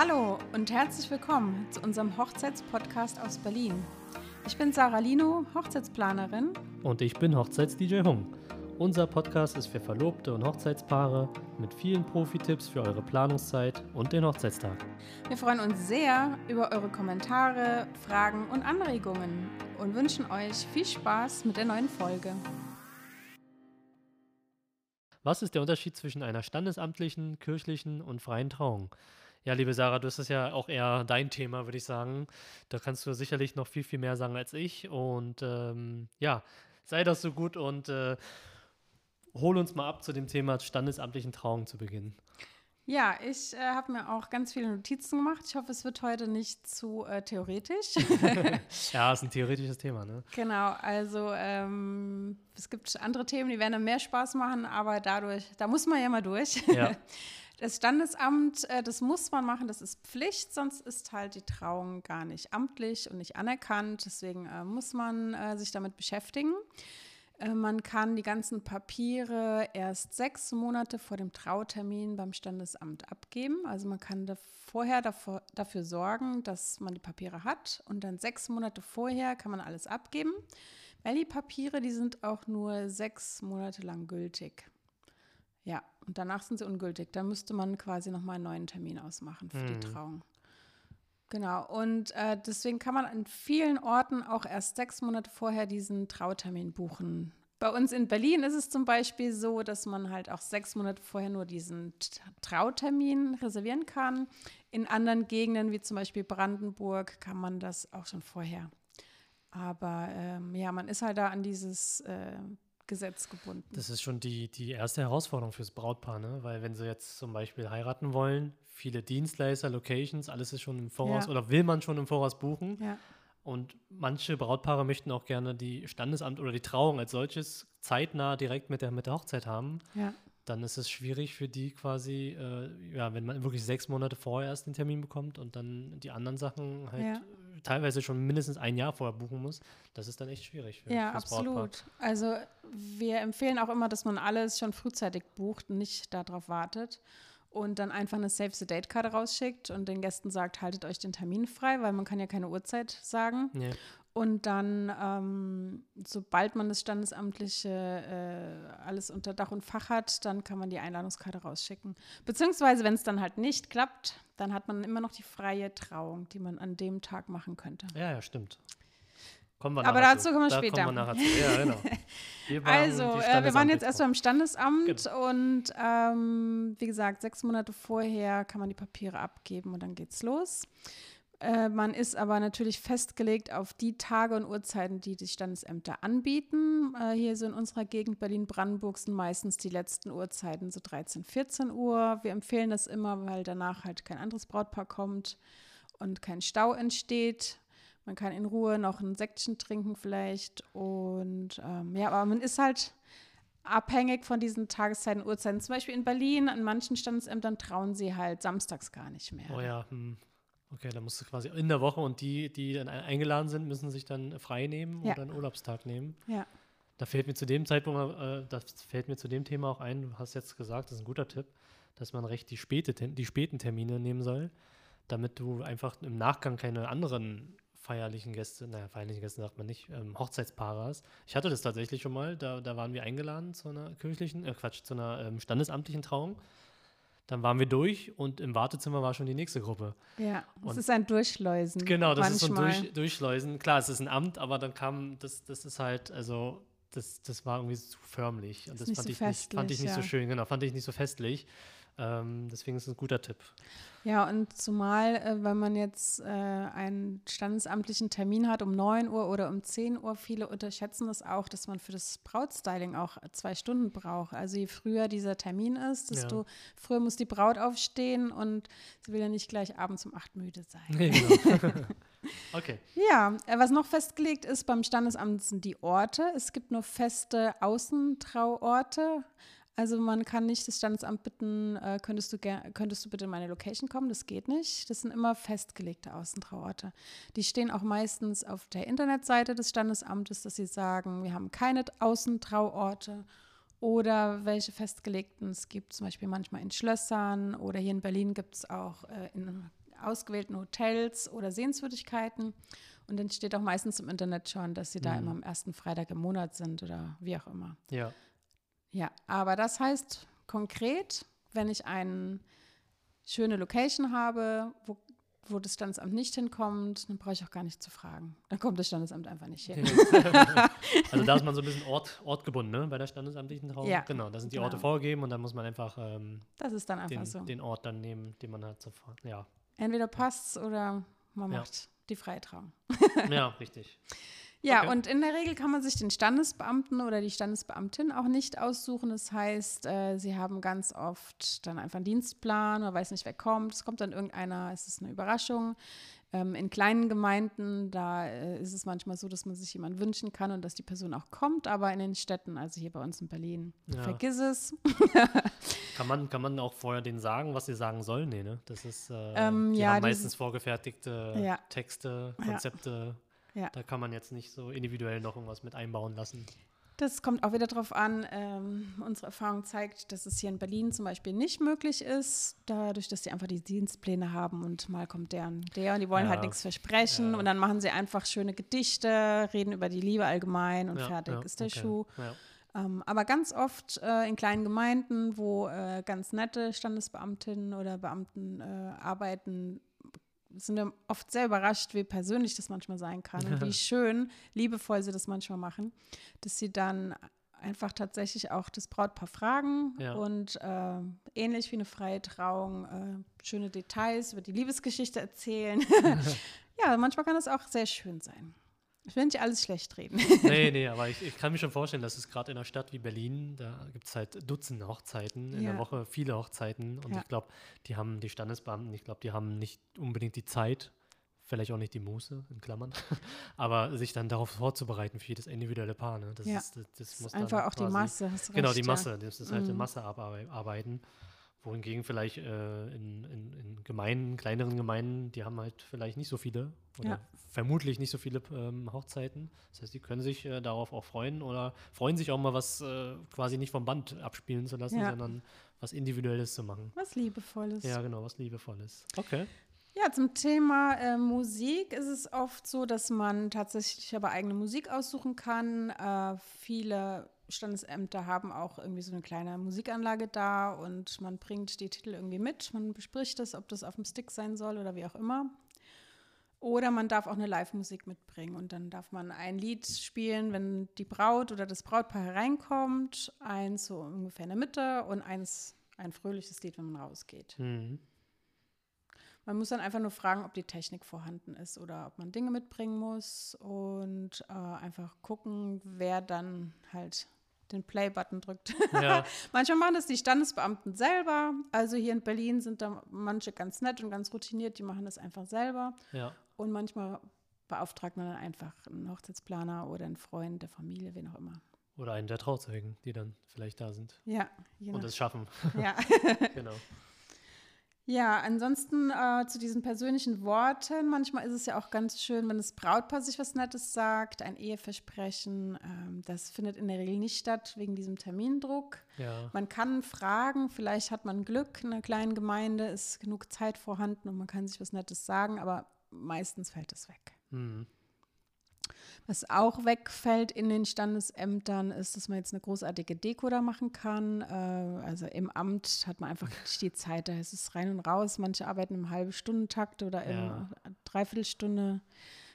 Hallo und herzlich willkommen zu unserem Hochzeitspodcast aus Berlin. Ich bin Sarah Lino, Hochzeitsplanerin. Und ich bin Hochzeits-DJ Hung. Unser Podcast ist für Verlobte und Hochzeitspaare mit vielen Profi-Tipps für eure Planungszeit und den Hochzeitstag. Wir freuen uns sehr über eure Kommentare, Fragen und Anregungen und wünschen euch viel Spaß mit der neuen Folge. Was ist der Unterschied zwischen einer standesamtlichen, kirchlichen und freien Trauung? Ja, liebe Sarah, das ist ja auch eher dein Thema, würde ich sagen. Da kannst du sicherlich noch viel, viel mehr sagen als ich. Und ähm, ja, sei das so gut und äh, hol uns mal ab zu dem Thema standesamtlichen Trauung zu Beginn. Ja, ich äh, habe mir auch ganz viele Notizen gemacht. Ich hoffe, es wird heute nicht zu äh, theoretisch. ja, ist ein theoretisches Thema, ne? Genau, also ähm, es gibt andere Themen, die werden mehr Spaß machen, aber dadurch, da muss man ja mal durch. Ja. Das Standesamt, äh, das muss man machen, das ist Pflicht, sonst ist halt die Trauung gar nicht amtlich und nicht anerkannt. Deswegen äh, muss man äh, sich damit beschäftigen. Man kann die ganzen Papiere erst sechs Monate vor dem Trautermin beim Standesamt abgeben. Also man kann da vorher dafür sorgen, dass man die Papiere hat und dann sechs Monate vorher kann man alles abgeben, weil die Papiere, die sind auch nur sechs Monate lang gültig. Ja, und danach sind sie ungültig. Da müsste man quasi nochmal einen neuen Termin ausmachen für hm. die Trauung. Genau, und äh, deswegen kann man an vielen Orten auch erst sechs Monate vorher diesen Trautermin buchen. Bei uns in Berlin ist es zum Beispiel so, dass man halt auch sechs Monate vorher nur diesen Trautermin reservieren kann. In anderen Gegenden, wie zum Beispiel Brandenburg, kann man das auch schon vorher. Aber ähm, ja, man ist halt da an dieses äh, Gesetz gebunden. Das ist schon die, die erste Herausforderung fürs Brautpaar, ne? weil wenn sie jetzt zum Beispiel heiraten wollen, viele Dienstleister, Locations, alles ist schon im Voraus ja. oder will man schon im Voraus buchen. Ja. Und manche Brautpaare möchten auch gerne die Standesamt oder die Trauung als solches zeitnah direkt mit der, mit der Hochzeit haben. Ja. Dann ist es schwierig für die quasi, äh, ja, wenn man wirklich sechs Monate vorher erst den Termin bekommt und dann die anderen Sachen halt teilweise schon mindestens ein Jahr vorher buchen muss, das ist dann echt schwierig. Für, ja, absolut. Brautpaar. Also wir empfehlen auch immer, dass man alles schon frühzeitig bucht nicht darauf wartet und dann einfach eine Save the Date Karte rausschickt und den Gästen sagt, haltet euch den Termin frei, weil man kann ja keine Uhrzeit sagen. Ja. Und dann, ähm, sobald man das Standesamtliche äh, alles unter Dach und Fach hat, dann kann man die Einladungskarte rausschicken. Beziehungsweise, wenn es dann halt nicht klappt, dann hat man immer noch die freie Trauung, die man an dem Tag machen könnte. Ja, ja, stimmt. Kommen wir Aber dazu kommen wir da später. Kommen wir. Ja, genau. Wir also, äh, wir waren jetzt erst beim Standesamt genau. und ähm, wie gesagt, sechs Monate vorher kann man die Papiere abgeben und dann geht's los. Äh, man ist aber natürlich festgelegt auf die Tage und Uhrzeiten, die die Standesämter anbieten. Äh, hier so in unserer Gegend Berlin-Brandenburg sind meistens die letzten Uhrzeiten so 13, 14 Uhr. Wir empfehlen das immer, weil danach halt kein anderes Brautpaar kommt und kein Stau entsteht. Man kann in Ruhe noch ein Säckchen trinken vielleicht. Und ähm, ja, aber man ist halt abhängig von diesen Tageszeiten, Uhrzeiten. Zum Beispiel in Berlin, an manchen Standesämtern trauen sie halt samstags gar nicht mehr. Oh ja, hm. Okay, dann musst du quasi in der Woche und die, die dann eingeladen sind, müssen sich dann frei nehmen ja. oder einen Urlaubstag nehmen. Ja. Da fällt mir zu dem Zeitpunkt, äh, das fällt mir zu dem Thema auch ein, du hast jetzt gesagt, das ist ein guter Tipp, dass man recht die, späte, die späten Termine nehmen soll, damit du einfach im Nachgang keine anderen feierlichen Gäste, naja, feierlichen Gäste sagt man nicht, ähm, Hochzeitspaare hast. Ich hatte das tatsächlich schon mal, da, da waren wir eingeladen zu einer kirchlichen, äh Quatsch, zu einer ähm, standesamtlichen Trauung. Dann waren wir durch und im Wartezimmer war schon die nächste Gruppe. Ja, es ist ein Durchschleusen. Genau, das manchmal. ist so ein Durch, Durchschleusen. Klar, es ist ein Amt, aber dann kam, das, das ist halt, also, das, das war irgendwie zu förmlich. Und das, das fand, so ich nicht, fand ich nicht ja. so schön, genau, fand ich nicht so festlich. Ähm, deswegen ist es ein guter Tipp. Ja, und zumal, äh, wenn man jetzt äh, einen standesamtlichen Termin hat um 9 Uhr oder um 10 Uhr, viele unterschätzen das auch, dass man für das Brautstyling auch zwei Stunden braucht. Also je früher dieser Termin ist, desto ja. früher muss die Braut aufstehen und sie will ja nicht gleich abends um 8 müde sein. genau. okay. Ja, äh, was noch festgelegt ist beim Standesamt sind die Orte. Es gibt nur feste Außentrauorte. Also man kann nicht das Standesamt bitten, äh, könntest, du könntest du bitte in meine Location kommen? Das geht nicht. Das sind immer festgelegte Außentrauorte. Die stehen auch meistens auf der Internetseite des Standesamtes, dass sie sagen, wir haben keine Außentrauorte oder welche festgelegten es gibt, zum Beispiel manchmal in Schlössern oder hier in Berlin gibt es auch äh, in ausgewählten Hotels oder Sehenswürdigkeiten. Und dann steht auch meistens im Internet schon, dass sie da mhm. immer am ersten Freitag im Monat sind oder wie auch immer. Ja. Ja, aber das heißt konkret, wenn ich eine schöne Location habe, wo wo das Standesamt nicht hinkommt, dann brauche ich auch gar nicht zu fragen. Dann kommt das Standesamt einfach nicht hin. also da ist man so ein bisschen Ort, ortgebunden, ne? Bei der standesamtlichen Trauung. Ja, genau, da sind die genau. Orte vorgegeben und dann muss man einfach ähm, das ist dann einfach den, so. den Ort dann nehmen, den man hat sofort. Ja. Entweder passt es oder man macht ja. die freie Trauung. ja, richtig. Ja, okay. und in der Regel kann man sich den Standesbeamten oder die Standesbeamtin auch nicht aussuchen. Das heißt, äh, sie haben ganz oft dann einfach einen Dienstplan, man weiß nicht, wer kommt. Es kommt dann irgendeiner, es ist eine Überraschung. Ähm, in kleinen Gemeinden, da äh, ist es manchmal so, dass man sich jemanden wünschen kann und dass die Person auch kommt, aber in den Städten, also hier bei uns in Berlin, ja. vergiss es. kann, man, kann man auch vorher denen sagen, was sie sagen sollen? Nee, ne? Das ist, äh, ähm, die ja, haben meistens vorgefertigte ja. Texte, Konzepte. Ja. Da kann man jetzt nicht so individuell noch irgendwas mit einbauen lassen. Das kommt auch wieder darauf an. Ähm, unsere Erfahrung zeigt, dass es hier in Berlin zum Beispiel nicht möglich ist, dadurch, dass sie einfach die Dienstpläne haben und mal kommt der und der und die wollen halt ja. halt nichts versprechen ja. und dann machen sie einfach schöne Gedichte, reden über die Liebe allgemein und ja, fertig ist der okay. Schuh. Ähm, aber ganz oft äh, in kleinen Gemeinden, wo äh, ganz nette Standesbeamtinnen oder Beamten äh, arbeiten, sind wir oft sehr überrascht, wie persönlich das manchmal sein kann und wie schön, liebevoll sie das manchmal machen, dass sie dann einfach tatsächlich auch das Brautpaar fragen ja. und äh, ähnlich wie eine freie Trauung äh, schöne Details über die Liebesgeschichte erzählen. ja, manchmal kann das auch sehr schön sein. Ich will nicht alles schlecht reden. nee, nee, aber ich, ich kann mir schon vorstellen, dass es gerade in einer Stadt wie Berlin, da gibt es halt Dutzende Hochzeiten in ja. der Woche, viele Hochzeiten. Und ja. ich glaube, die haben, die Standesbeamten, ich glaube, die haben nicht unbedingt die Zeit, vielleicht auch nicht die Muße, in Klammern, aber sich dann darauf vorzubereiten für jedes individuelle Paar. Ne? Das, ja. ist, das, das muss einfach auch die Masse. genau, die Masse. Das ist halt mhm. eine Masse arbeiten wohingegen vielleicht äh, in, in, in, Gemeinden, kleineren Gemeinden, die haben halt vielleicht nicht so viele oder ja. vermutlich nicht so viele ähm, Hochzeiten. Das heißt, die können sich äh, darauf auch freuen oder freuen sich auch mal was äh, quasi nicht vom Band abspielen zu lassen, ja. sondern was Individuelles zu machen. Was Liebevolles. Ja, genau, was Liebevolles. Okay. Ja, zum Thema äh, Musik ist es oft so, dass man tatsächlich aber eigene Musik aussuchen kann. Äh, viele Standesämter haben auch irgendwie so eine kleine Musikanlage da und man bringt die Titel irgendwie mit. Man bespricht das, ob das auf dem Stick sein soll oder wie auch immer. Oder man darf auch eine Live-Musik mitbringen und dann darf man ein Lied spielen, wenn die Braut oder das Brautpaar hereinkommt, eins so ungefähr in der Mitte und eins ein fröhliches Lied, wenn man rausgeht. Mhm. Man muss dann einfach nur fragen, ob die Technik vorhanden ist oder ob man Dinge mitbringen muss und äh, einfach gucken, wer dann halt den Play-Button drückt. Ja. Manchmal machen das die Standesbeamten selber. Also hier in Berlin sind da manche ganz nett und ganz routiniert, die machen das einfach selber. Ja. Und manchmal beauftragt man dann einfach einen Hochzeitsplaner oder einen Freund der Familie, wen auch immer. Oder einen der Trauzeugen, die dann vielleicht da sind. Ja. Und es schaffen. Ja. genau. Ja, ansonsten äh, zu diesen persönlichen Worten. Manchmal ist es ja auch ganz schön, wenn das Brautpaar sich was Nettes sagt, ein Eheversprechen. Ähm, das findet in der Regel nicht statt wegen diesem Termindruck. Ja. Man kann fragen, vielleicht hat man Glück in einer kleinen Gemeinde, ist genug Zeit vorhanden und man kann sich was Nettes sagen, aber meistens fällt es weg. Mhm. Was auch wegfällt in den Standesämtern, ist, dass man jetzt eine großartige Deko da machen kann. Äh, also im Amt hat man einfach nicht die Zeit, da ist es rein und raus. Manche arbeiten im halben Stundentakt oder in ja. Dreiviertelstunde.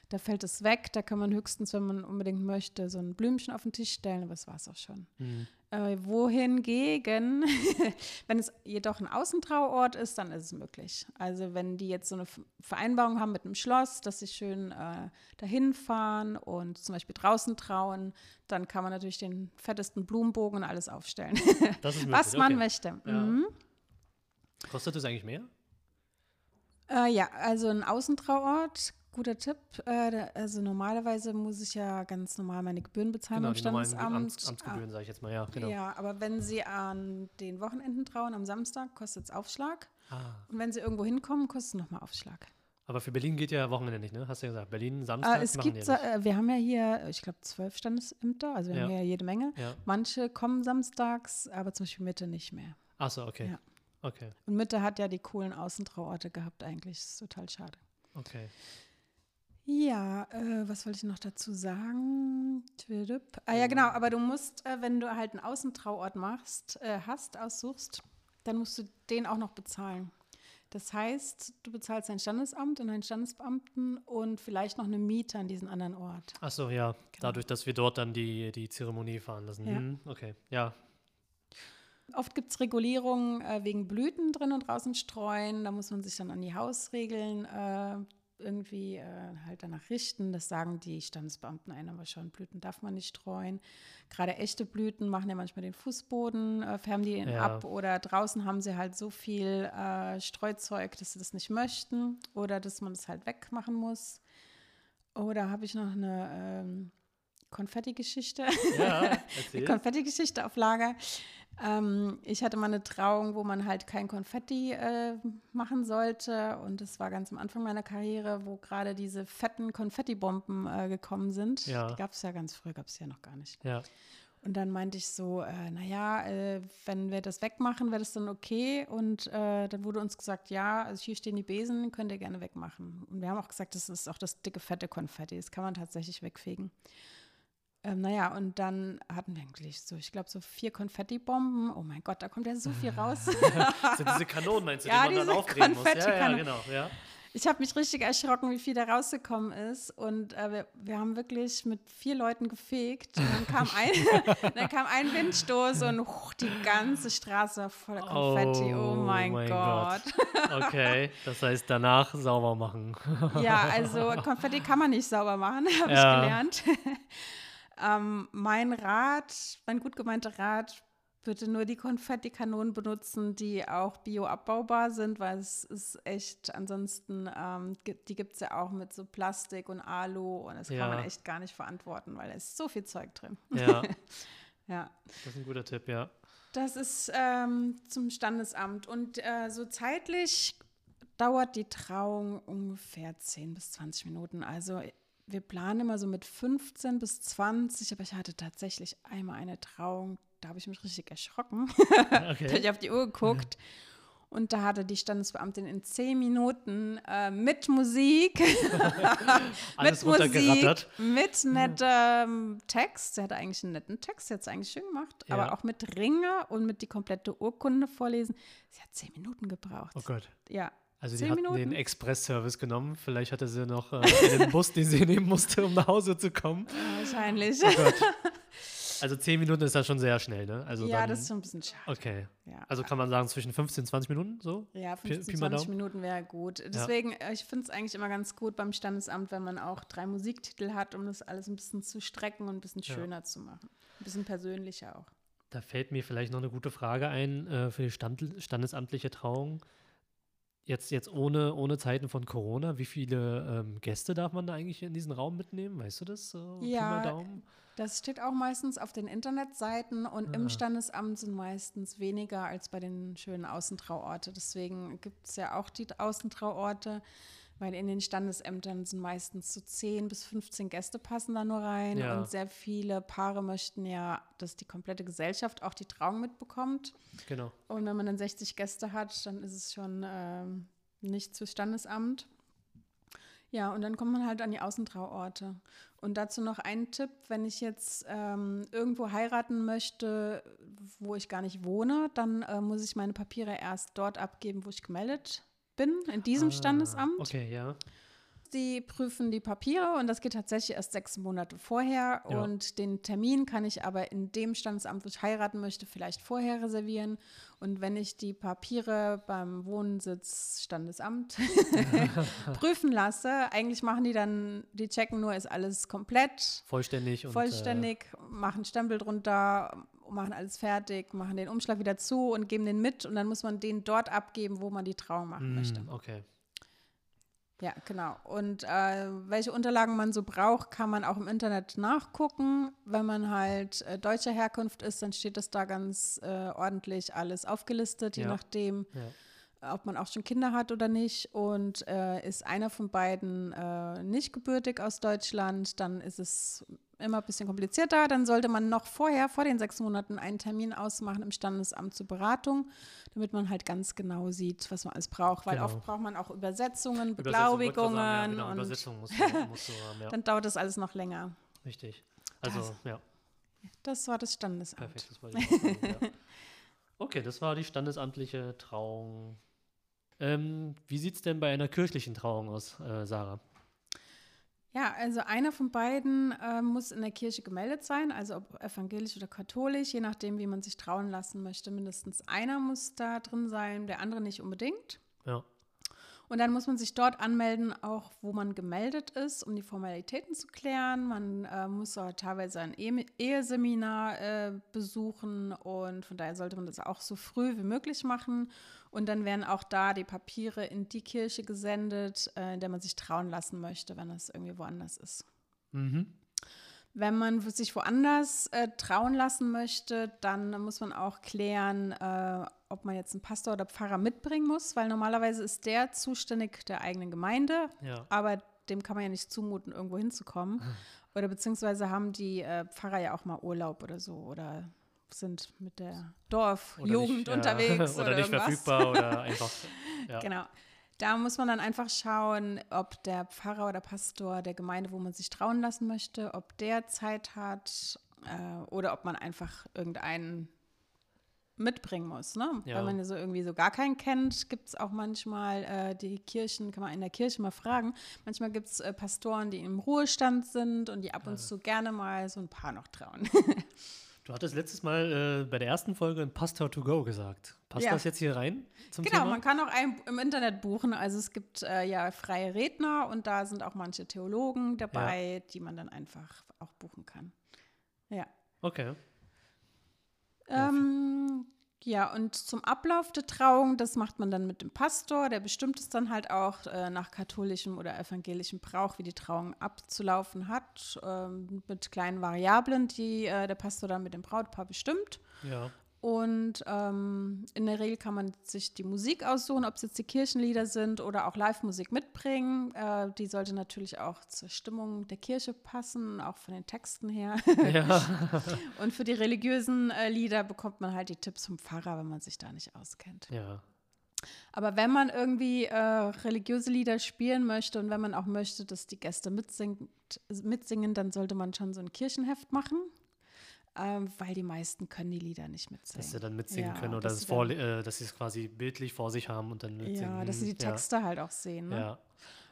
Da fällt es weg. Da kann man höchstens, wenn man unbedingt möchte, so ein Blümchen auf den Tisch stellen, aber das war es auch schon. Mhm. Äh, wohingegen, wenn es jedoch ein Außentrauort ist, dann ist es möglich. Also wenn die jetzt so eine Vereinbarung haben mit einem Schloss, dass sie schön äh, dahin fahren und zum Beispiel draußen trauen, dann kann man natürlich den fettesten Blumenbogen und alles aufstellen. Möglich, Was man okay. möchte. Ja. Mhm. Kostet das eigentlich mehr? Äh, ja, also ein Außentrauort Guter Tipp. Äh, also normalerweise muss ich ja ganz normal meine Gebühren bezahlen genau, beim Standesamt. Amts, Amtsgebühren, sage ich jetzt mal, ja. Genau. Ja, aber wenn Sie an den Wochenenden trauen, am Samstag, kostet es Aufschlag. Ah. Und wenn Sie irgendwo hinkommen, kostet es nochmal Aufschlag. Aber für Berlin geht ja Wochenende nicht, ne? Hast du ja gesagt. Berlin, Samstag. Äh, es gibt, ja äh, wir haben ja hier, ich glaube, zwölf Standesämter, also wir ja. haben ja jede Menge. Ja. Manche kommen samstags, aber zum Beispiel Mitte nicht mehr. Ach so, okay. Ja. Okay. Und Mitte hat ja die coolen Außentrauorte gehabt eigentlich. Das ist total schade. Okay. Ja, äh, was wollte ich noch dazu sagen? Ah ja, genau, aber du musst, äh, wenn du halt einen Außentrauort machst, äh, hast, aussuchst, dann musst du den auch noch bezahlen. Das heißt, du bezahlst dein Standesamt und deinen Standesbeamten und vielleicht noch eine Miete an diesen anderen Ort. Ach so, ja. Genau. Dadurch, dass wir dort dann die, die Zeremonie fahren lassen. Ja. Hm, okay, ja. Oft gibt es Regulierungen äh, wegen Blüten drin und draußen streuen. Da muss man sich dann an die Hausregeln äh, irgendwie äh, halt danach richten. Das sagen die Standesbeamten ein, aber schon Blüten darf man nicht streuen. Gerade echte Blüten machen ja manchmal den Fußboden, äh, färben die ja. ab oder draußen haben sie halt so viel äh, Streuzeug, dass sie das nicht möchten oder dass man das halt wegmachen muss. Oder habe ich noch eine ähm, Konfetti-Geschichte? Ja, Konfetti-Geschichte auf Lager. Ähm, ich hatte mal eine Trauung, wo man halt kein Konfetti äh, machen sollte. Und das war ganz am Anfang meiner Karriere, wo gerade diese fetten Konfettibomben äh, gekommen sind. Ja. Die gab es ja ganz früh, gab es ja noch gar nicht. Ja. Und dann meinte ich so, äh, naja, äh, wenn wir das wegmachen, wäre das dann okay. Und äh, dann wurde uns gesagt, ja, also hier stehen die Besen, könnt ihr gerne wegmachen. Und wir haben auch gesagt, das ist auch das dicke, fette Konfetti, das kann man tatsächlich wegfegen. Ähm, naja, und dann hatten wir eigentlich so, ich glaube, so vier Konfettibomben. Oh mein Gott, da kommt ja so viel raus. das sind diese Kanonen, meinst du, ja, die man dann aufdrehen muss? Ja, ja, genau. Ja. Ich habe mich richtig erschrocken, wie viel da rausgekommen ist. Und äh, wir, wir, haben wirklich mit vier Leuten gefegt. Und dann kam ein, dann kam ein Windstoß und huch, die ganze Straße war voller Konfetti. Oh, oh mein, mein Gott. Gott. Okay, das heißt danach sauber machen. ja, also Konfetti kann man nicht sauber machen, habe ja. ich gelernt. Ähm, mein Rat, mein gut gemeinter Rat, bitte nur die Konfettikanonen benutzen, die auch bioabbaubar sind, weil es ist echt, ansonsten, ähm, die gibt es ja auch mit so Plastik und Alu und das ja. kann man echt gar nicht verantworten, weil da ist so viel Zeug drin. Ja. ja. Das ist ein guter Tipp, ja. Das ist ähm, zum Standesamt und äh, so zeitlich dauert die Trauung ungefähr 10 bis 20 Minuten. Also wir planen immer so mit 15 bis 20, aber ich hatte tatsächlich einmal eine Trauung, da habe ich mich richtig erschrocken. Okay. da habe ich auf die Uhr geguckt. Und da hatte die Standesbeamtin in zehn Minuten äh, mit Musik, mit Musik, mit nettem Text. Sie hatte eigentlich einen netten Text, sie hat es eigentlich schön gemacht, ja. aber auch mit Ringe und mit die komplette Urkunde vorlesen. Sie hat zehn Minuten gebraucht. Oh Gott. Ja, also die hat den Express-Service genommen. Vielleicht hatte sie noch äh, den Bus, den sie nehmen musste, um nach Hause zu kommen. wahrscheinlich. Oh also zehn Minuten ist das schon sehr schnell, ne? Also ja, dann, das ist schon ein bisschen schade. Okay. Ja. Also kann man sagen, zwischen 15 und 20 Minuten so? Ja, 15, Pi 20 Minuten wäre gut. Deswegen, ja. Äh, ich finde es eigentlich immer ganz gut beim Standesamt, wenn man auch drei Musiktitel hat, um das alles ein bisschen zu strecken und ein bisschen schöner ja. zu machen. Ein bisschen persönlicher auch. Da fällt mir vielleicht noch eine gute Frage ein äh, für die Stand standesamtliche Trauung. Jetzt, jetzt ohne, ohne Zeiten von Corona, wie viele ähm, Gäste darf man da eigentlich in diesen Raum mitnehmen? Weißt du das? So, ja, das steht auch meistens auf den Internetseiten und ah. im Standesamt sind meistens weniger als bei den schönen Außentrauorte. Deswegen gibt es ja auch die Außentrauorte. Weil in den Standesämtern sind meistens so 10 bis 15 Gäste passen da nur rein. Ja. Und sehr viele Paare möchten ja, dass die komplette Gesellschaft auch die Trauung mitbekommt. Genau. Und wenn man dann 60 Gäste hat, dann ist es schon ähm, nicht zu Standesamt. Ja, und dann kommt man halt an die Außentrauorte. Und dazu noch ein Tipp, wenn ich jetzt ähm, irgendwo heiraten möchte, wo ich gar nicht wohne, dann äh, muss ich meine Papiere erst dort abgeben, wo ich gemeldet bin, in diesem ah, Standesamt. Okay, ja. Die prüfen die Papiere und das geht tatsächlich erst sechs Monate vorher. Ja. Und den Termin kann ich aber in dem Standesamt, wo ich heiraten möchte, vielleicht vorher reservieren. Und wenn ich die Papiere beim Wohnsitz Standesamt prüfen lasse, eigentlich machen die dann, die checken nur, ist alles komplett. Vollständig. Vollständig, und, äh, machen Stempel drunter, machen alles fertig, machen den Umschlag wieder zu und geben den mit und dann muss man den dort abgeben, wo man die Trauung machen mm, möchte. Okay. Ja, genau. Und äh, welche Unterlagen man so braucht, kann man auch im Internet nachgucken. Wenn man halt äh, deutscher Herkunft ist, dann steht das da ganz äh, ordentlich alles aufgelistet, je ja. nachdem. Ja ob man auch schon Kinder hat oder nicht. Und äh, ist einer von beiden äh, nicht gebürtig aus Deutschland, dann ist es immer ein bisschen komplizierter. Dann sollte man noch vorher, vor den sechs Monaten, einen Termin ausmachen im Standesamt zur Beratung, damit man halt ganz genau sieht, was man alles braucht. Weil genau. oft braucht man auch Übersetzungen, Beglaubigungen. Ja, genau, und Übersetzung musst du, musst du haben, ja. dann dauert das alles noch länger. Richtig. Also, das, ja. Das war das Standesamt. Perfekt, das war die Standesamt, ja. Okay, das war die standesamtliche Trauung. Ähm, wie sieht es denn bei einer kirchlichen Trauung aus, äh, Sarah? Ja, also einer von beiden äh, muss in der Kirche gemeldet sein, also ob evangelisch oder katholisch, je nachdem, wie man sich trauen lassen möchte. Mindestens einer muss da drin sein, der andere nicht unbedingt. Ja. Und dann muss man sich dort anmelden, auch wo man gemeldet ist, um die Formalitäten zu klären. Man äh, muss auch teilweise ein e Eheseminar äh, besuchen und von daher sollte man das auch so früh wie möglich machen. Und dann werden auch da die Papiere in die Kirche gesendet, äh, in der man sich trauen lassen möchte, wenn das irgendwie woanders ist. Mhm. Wenn man sich woanders äh, trauen lassen möchte, dann muss man auch klären, äh, ob man jetzt einen Pastor oder Pfarrer mitbringen muss, weil normalerweise ist der zuständig der eigenen Gemeinde, ja. aber dem kann man ja nicht zumuten, irgendwo hinzukommen. Oder beziehungsweise haben die äh, Pfarrer ja auch mal Urlaub oder so oder sind mit der Dorfjugend unterwegs. Ja, oder, oder nicht verfügbar oder einfach. Ja. Genau. Da muss man dann einfach schauen, ob der Pfarrer oder Pastor der Gemeinde, wo man sich trauen lassen möchte, ob der Zeit hat äh, oder ob man einfach irgendeinen mitbringen muss. Ne? Ja. Wenn man ja so irgendwie so gar keinen kennt, gibt es auch manchmal äh, die Kirchen, kann man in der Kirche mal fragen. Manchmal gibt es äh, Pastoren, die im Ruhestand sind und die ab und zu gerne mal so ein paar noch trauen. Du hattest letztes Mal äh, bei der ersten Folge ein Pastor to go gesagt. Passt ja. das jetzt hier rein? Genau, Thema? man kann auch einen im Internet buchen. Also es gibt äh, ja freie Redner und da sind auch manche Theologen dabei, ja. die man dann einfach auch buchen kann. Ja. Okay. Ähm, ja, und zum Ablauf der Trauung, das macht man dann mit dem Pastor, der bestimmt es dann halt auch äh, nach katholischem oder evangelischem Brauch, wie die Trauung abzulaufen hat, äh, mit kleinen Variablen, die äh, der Pastor dann mit dem Brautpaar bestimmt. Ja. Und ähm, in der Regel kann man sich die Musik aussuchen, ob es jetzt die Kirchenlieder sind oder auch Live-Musik mitbringen. Äh, die sollte natürlich auch zur Stimmung der Kirche passen, auch von den Texten her. Ja. Und für die religiösen äh, Lieder bekommt man halt die Tipps vom Pfarrer, wenn man sich da nicht auskennt. Ja. Aber wenn man irgendwie äh, religiöse Lieder spielen möchte und wenn man auch möchte, dass die Gäste mitsingen, mitsingen, dann sollte man schon so ein Kirchenheft machen ähm, weil die meisten können die Lieder nicht mitsingen. Dass sie dann mitsingen ja, können oder dass, dass, vor, äh, dass sie es quasi bildlich vor sich haben und dann mitsingen. Ja, dass sie die Texte ja. halt auch sehen. Ne? Ja.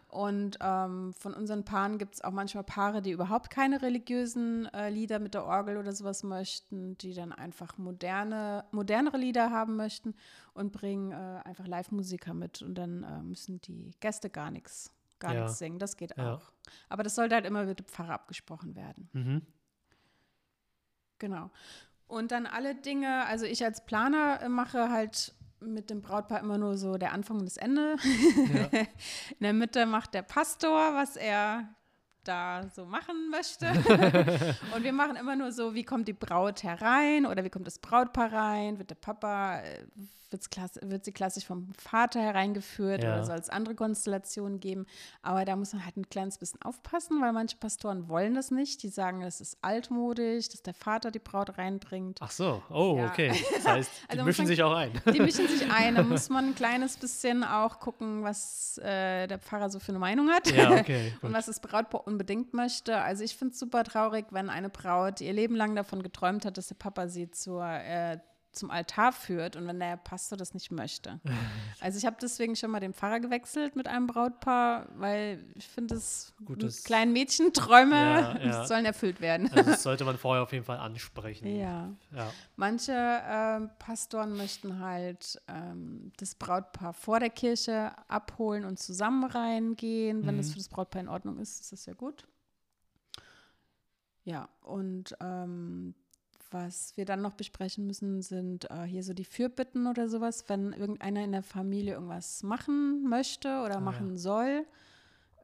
Und ähm, von unseren Paaren gibt es auch manchmal Paare, die überhaupt keine religiösen äh, Lieder mit der Orgel oder sowas möchten, die dann einfach moderne, modernere Lieder haben möchten und bringen äh, einfach Live-Musiker mit. Und dann äh, müssen die Gäste gar nichts gar ja. nichts singen. Das geht auch. Aber das sollte halt immer mit dem Pfarrer abgesprochen werden. Mhm. Genau. Und dann alle Dinge, also ich als Planer äh, mache halt mit dem Brautpaar immer nur so der Anfang und das Ende. Ja. In der Mitte macht der Pastor, was er da so machen möchte. und wir machen immer nur so, wie kommt die Braut herein oder wie kommt das Brautpaar rein? Wird der Papa, äh, wird's klass wird sie klassisch vom Vater hereingeführt ja. oder soll es andere Konstellationen geben? Aber da muss man halt ein kleines bisschen aufpassen, weil manche Pastoren wollen das nicht. Die sagen, das ist altmodisch, dass der Vater die Braut reinbringt. Ach so, oh, ja. okay. Das heißt, die also mischen man, sich auch ein. Die mischen sich ein. Da muss man ein kleines bisschen auch gucken, was äh, der Pfarrer so für eine Meinung hat. Ja, okay. und was das Brautpaar unbedingt möchte. Also ich finde es super traurig, wenn eine Braut ihr Leben lang davon geträumt hat, dass der Papa sie zur äh, zum Altar führt und wenn der Pastor das nicht möchte. Also ich habe deswegen schon mal den Pfarrer gewechselt mit einem Brautpaar, weil ich finde es kleinen Mädchenträume ja, ja. sollen erfüllt werden. Also das sollte man vorher auf jeden Fall ansprechen. Ja. ja. Manche äh, Pastoren möchten halt ähm, das Brautpaar vor der Kirche abholen und zusammen reingehen. Wenn mhm. das für das Brautpaar in Ordnung ist, ist das ja gut. Ja, und ähm, was wir dann noch besprechen müssen, sind äh, hier so die Fürbitten oder sowas, wenn irgendeiner in der Familie irgendwas machen möchte oder ah, machen ja. soll.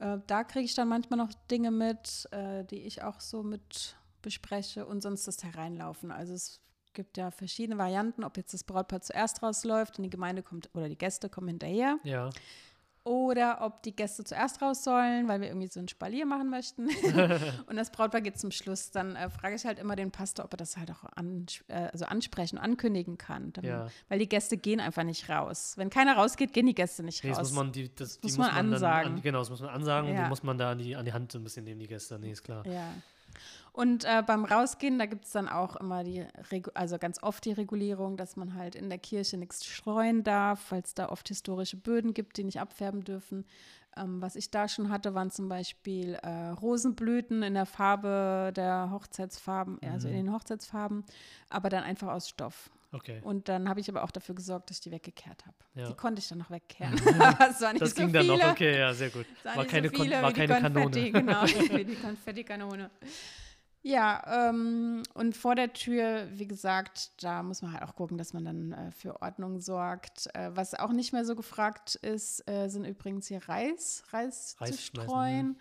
Äh, da kriege ich dann manchmal noch Dinge mit, äh, die ich auch so mit bespreche und sonst das Hereinlaufen. Also es gibt ja verschiedene Varianten, ob jetzt das Brautpaar zuerst rausläuft und die Gemeinde kommt oder die Gäste kommen hinterher. Ja oder ob die Gäste zuerst raus sollen, weil wir irgendwie so ein Spalier machen möchten. und das Brautpaar geht zum Schluss. Dann äh, frage ich halt immer den Pastor, ob er das halt auch an, äh, also ansprechen, ankündigen kann. Dann, ja. Weil die Gäste gehen einfach nicht raus. Wenn keiner rausgeht, gehen die Gäste nicht nee, raus. Das muss man, die, das, muss die man, muss man ansagen. An, genau, das muss man ansagen ja. und die muss man da an die, an die Hand so ein bisschen nehmen, die Gäste. Nee, ist klar. Ja. Und äh, beim Rausgehen, da gibt es dann auch immer die, Regu also ganz oft die Regulierung, dass man halt in der Kirche nichts streuen darf, weil es da oft historische Böden gibt, die nicht abfärben dürfen. Ähm, was ich da schon hatte, waren zum Beispiel äh, Rosenblüten in der Farbe der Hochzeitsfarben, mhm. also in den Hochzeitsfarben, aber dann einfach aus Stoff. Okay. Und dann habe ich aber auch dafür gesorgt, dass ich die weggekehrt habe. Ja. Die konnte ich dann noch wegkehren. das, war nicht das so ging viele. dann noch, okay, ja, sehr gut. War, keine, so viele, war keine Kanone. Genau, wie die Konfettikanone. Ja, ähm, und vor der Tür, wie gesagt, da muss man halt auch gucken, dass man dann äh, für Ordnung sorgt. Äh, was auch nicht mehr so gefragt ist, äh, sind übrigens hier Reis, Reis, Reis zu streuen. Mhm.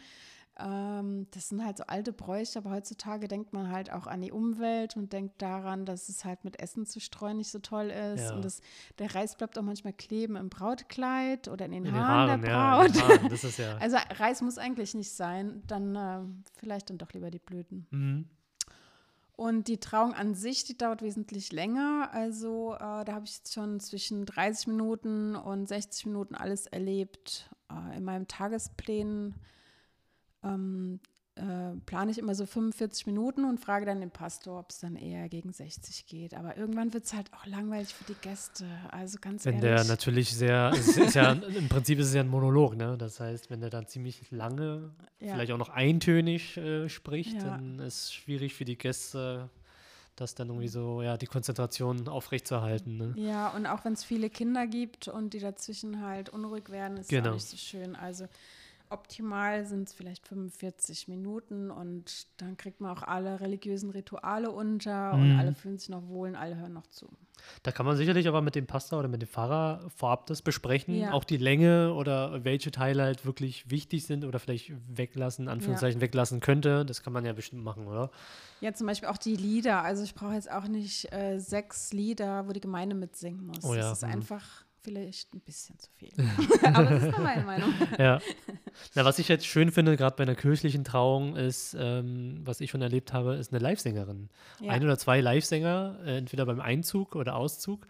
Ähm, das sind halt so alte Bräuche, aber heutzutage denkt man halt auch an die Umwelt und denkt daran, dass es halt mit Essen zu streuen nicht so toll ist. Ja. Und das, der Reis bleibt auch manchmal kleben im Brautkleid oder in den, in Haaren, den Haaren, der Braut. Ja, ja. also Reis muss eigentlich nicht sein, dann äh, vielleicht dann doch lieber die Blüten. Mhm. Und die Trauung an sich, die dauert wesentlich länger. Also äh, da habe ich jetzt schon zwischen 30 Minuten und 60 Minuten alles erlebt. Äh, in meinem Tagesplänen ähm, äh, plane ich immer so 45 Minuten und frage dann den Pastor, ob es dann eher gegen 60 geht. Aber irgendwann wird es halt auch langweilig für die Gäste. Also ganz wenn ehrlich. Wenn der natürlich sehr, es ist ja, im Prinzip ist es ja ein Monolog, ne? Das heißt, wenn der dann ziemlich lange, ja. vielleicht auch noch eintönig äh, spricht, ja. dann ist es schwierig für die Gäste das dann irgendwie so, ja, die Konzentration aufrechtzuerhalten. Ne? Ja, und auch wenn es viele Kinder gibt und die dazwischen halt unruhig werden, ist genau. auch nicht so schön. Also Optimal sind es vielleicht 45 Minuten und dann kriegt man auch alle religiösen Rituale unter mhm. und alle fühlen sich noch wohl und alle hören noch zu. Da kann man sicherlich aber mit dem Pastor oder mit dem Pfarrer vorab das besprechen. Ja. Auch die Länge oder welche Teile halt wirklich wichtig sind oder vielleicht weglassen, Anführungszeichen ja. weglassen könnte. Das kann man ja bestimmt machen, oder? Ja, zum Beispiel auch die Lieder. Also ich brauche jetzt auch nicht äh, sechs Lieder, wo die Gemeinde mitsingen muss. Oh ja. Das ist mhm. einfach vielleicht ein bisschen zu viel. Aber das ist nur meine Meinung. Ja. Na, was ich jetzt schön finde, gerade bei einer kirchlichen Trauung, ist, ähm, was ich schon erlebt habe, ist eine Live-Sängerin. Ja. Ein oder zwei Live-Sänger, äh, entweder beim Einzug oder Auszug.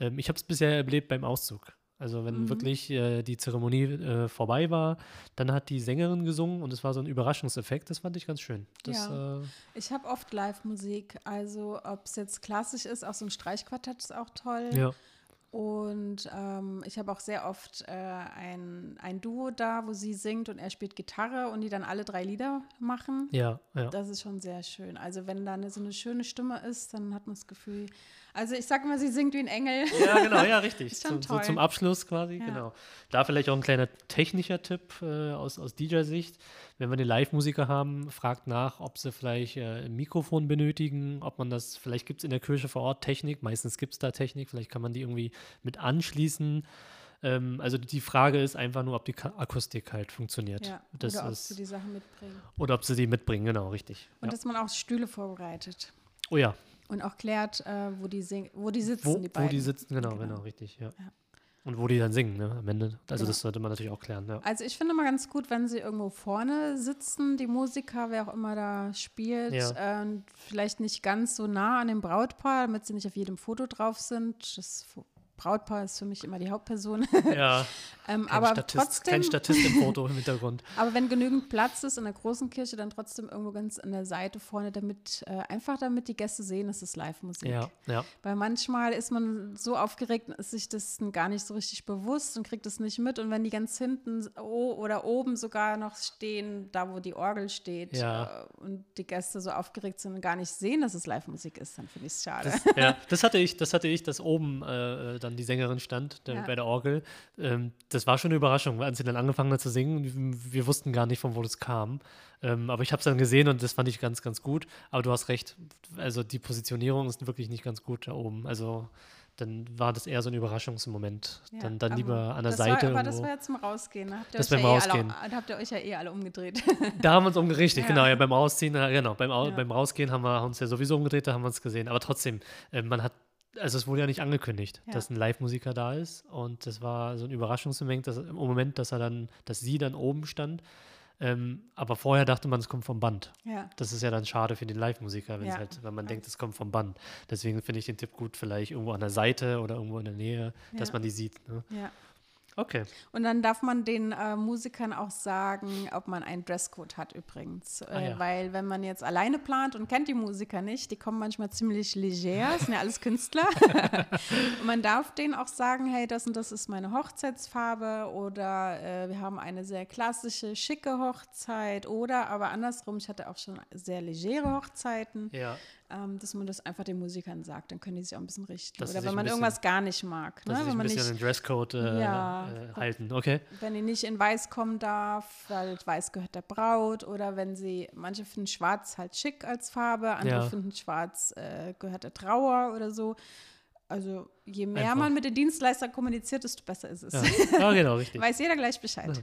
Ja. Ähm, ich habe es bisher erlebt beim Auszug. Also wenn mhm. wirklich äh, die Zeremonie äh, vorbei war, dann hat die Sängerin gesungen und es war so ein Überraschungseffekt. Das fand ich ganz schön. Das, ja. Äh, ich habe oft Live-Musik. Also ob es jetzt klassisch ist, auch so ein Streichquartett ist auch toll. Ja. Und ähm, ich habe auch sehr oft äh, ein, ein Duo da, wo sie singt und er spielt Gitarre und die dann alle drei Lieder machen. Ja, ja. Das ist schon sehr schön. Also wenn da eine, so eine schöne Stimme ist, dann hat man das Gefühl, also ich sag mal, sie singt wie ein Engel. Ja, genau, ja, richtig. Zum, so zum Abschluss quasi, ja. genau. Da vielleicht auch ein kleiner technischer Tipp äh, aus, aus DJ-Sicht. Wenn wir eine Live-Musiker haben, fragt nach, ob sie vielleicht äh, ein Mikrofon benötigen, ob man das, vielleicht gibt es in der Kirche vor Ort Technik, meistens gibt es da Technik, vielleicht kann man die irgendwie mit anschließen. Ähm, also die Frage ist einfach nur, ob die Akustik halt funktioniert. Ja, das oder ob ist, sie die Sachen mitbringen. Oder ob sie die mitbringen, genau, richtig. Und ja. dass man auch Stühle vorbereitet. Oh ja, und auch klärt, äh, wo, die wo die sitzen, wo, die beiden. Wo die sitzen, genau, genau, genau richtig, ja. ja. Und wo die dann singen, ne, am Ende. Also genau. das sollte man natürlich auch klären, ja. Also ich finde mal ganz gut, wenn sie irgendwo vorne sitzen, die Musiker, wer auch immer da spielt, ja. äh, vielleicht nicht ganz so nah an dem Brautpaar, damit sie nicht auf jedem Foto drauf sind. Das Brautpaar ist für mich immer die Hauptperson. Ja. ähm, kein aber Statist, trotzdem. Kein Statist im Hintergrund. aber wenn genügend Platz ist in der großen Kirche, dann trotzdem irgendwo ganz an der Seite vorne, damit äh, einfach damit die Gäste sehen, es ist Live-Musik. Ja, ja. Weil manchmal ist man so aufgeregt, ist sich das gar nicht so richtig bewusst und kriegt es nicht mit. Und wenn die ganz hinten oder oben sogar noch stehen, da wo die Orgel steht, ja. äh, und die Gäste so aufgeregt sind und gar nicht sehen, dass es Live-Musik ist, dann finde ich es schade. Das, ja, das hatte ich, das hatte ich, dass oben äh, dann dann die Sängerin stand der, ja. bei der Orgel. Ähm, das war schon eine Überraschung, als sie dann angefangen hat zu singen. Wir wussten gar nicht, von wo das kam. Ähm, aber ich habe es dann gesehen und das fand ich ganz, ganz gut. Aber du hast recht, also die Positionierung ist wirklich nicht ganz gut da oben. Also dann war das eher so ein Überraschungsmoment. Ja, dann, dann lieber an der Seite. War, aber das war ja zum Rausgehen. Habt das beim ja Rausgehen. Eh alle, habt ihr euch ja eh alle umgedreht. Da haben wir uns umgedreht, richtig, genau. Ja, beim Rausziehen, genau. Beim, ja. beim Rausgehen haben wir uns ja sowieso umgedreht, da haben wir uns gesehen. Aber trotzdem, äh, man hat also es wurde ja nicht angekündigt, ja. dass ein Live-Musiker da ist und das war so ein Überraschungsmoment, dass im Moment, dass er dann, dass sie dann oben stand ähm, aber vorher dachte man, es kommt vom Band. Ja. Das ist ja dann schade für den Live-Musiker, wenn, ja. halt, wenn man denkt, es kommt vom Band. Deswegen finde ich den Tipp gut, vielleicht irgendwo an der Seite oder irgendwo in der Nähe, dass man die sieht. Ne? Ja. Okay. Und dann darf man den äh, Musikern auch sagen, ob man einen Dresscode hat übrigens. Ah, äh, ja. Weil wenn man jetzt alleine plant und kennt die Musiker nicht, die kommen manchmal ziemlich leger, sind ja alles Künstler. und man darf denen auch sagen, hey, das und das ist meine Hochzeitsfarbe oder äh, wir haben eine sehr klassische, schicke Hochzeit oder aber andersrum, ich hatte auch schon sehr legere Hochzeiten. Ja ähm, dass man das einfach den Musikern sagt. Dann können die sich auch ein bisschen richten. Das Oder wenn man bisschen, irgendwas gar nicht mag. Ne? Wenn man ein bisschen nicht, den Dresscode äh, ja, äh, halten. Okay. Wenn die nicht in Weiß kommen darf, weil Weiß gehört der Braut. Oder wenn sie, manche finden Schwarz halt schick als Farbe, andere ja. finden Schwarz äh, gehört der Trauer oder so. Also je mehr Einfach. man mit den Dienstleistern kommuniziert, desto besser ist es. Ja, ja genau, richtig. Weiß jeder gleich Bescheid. Ja.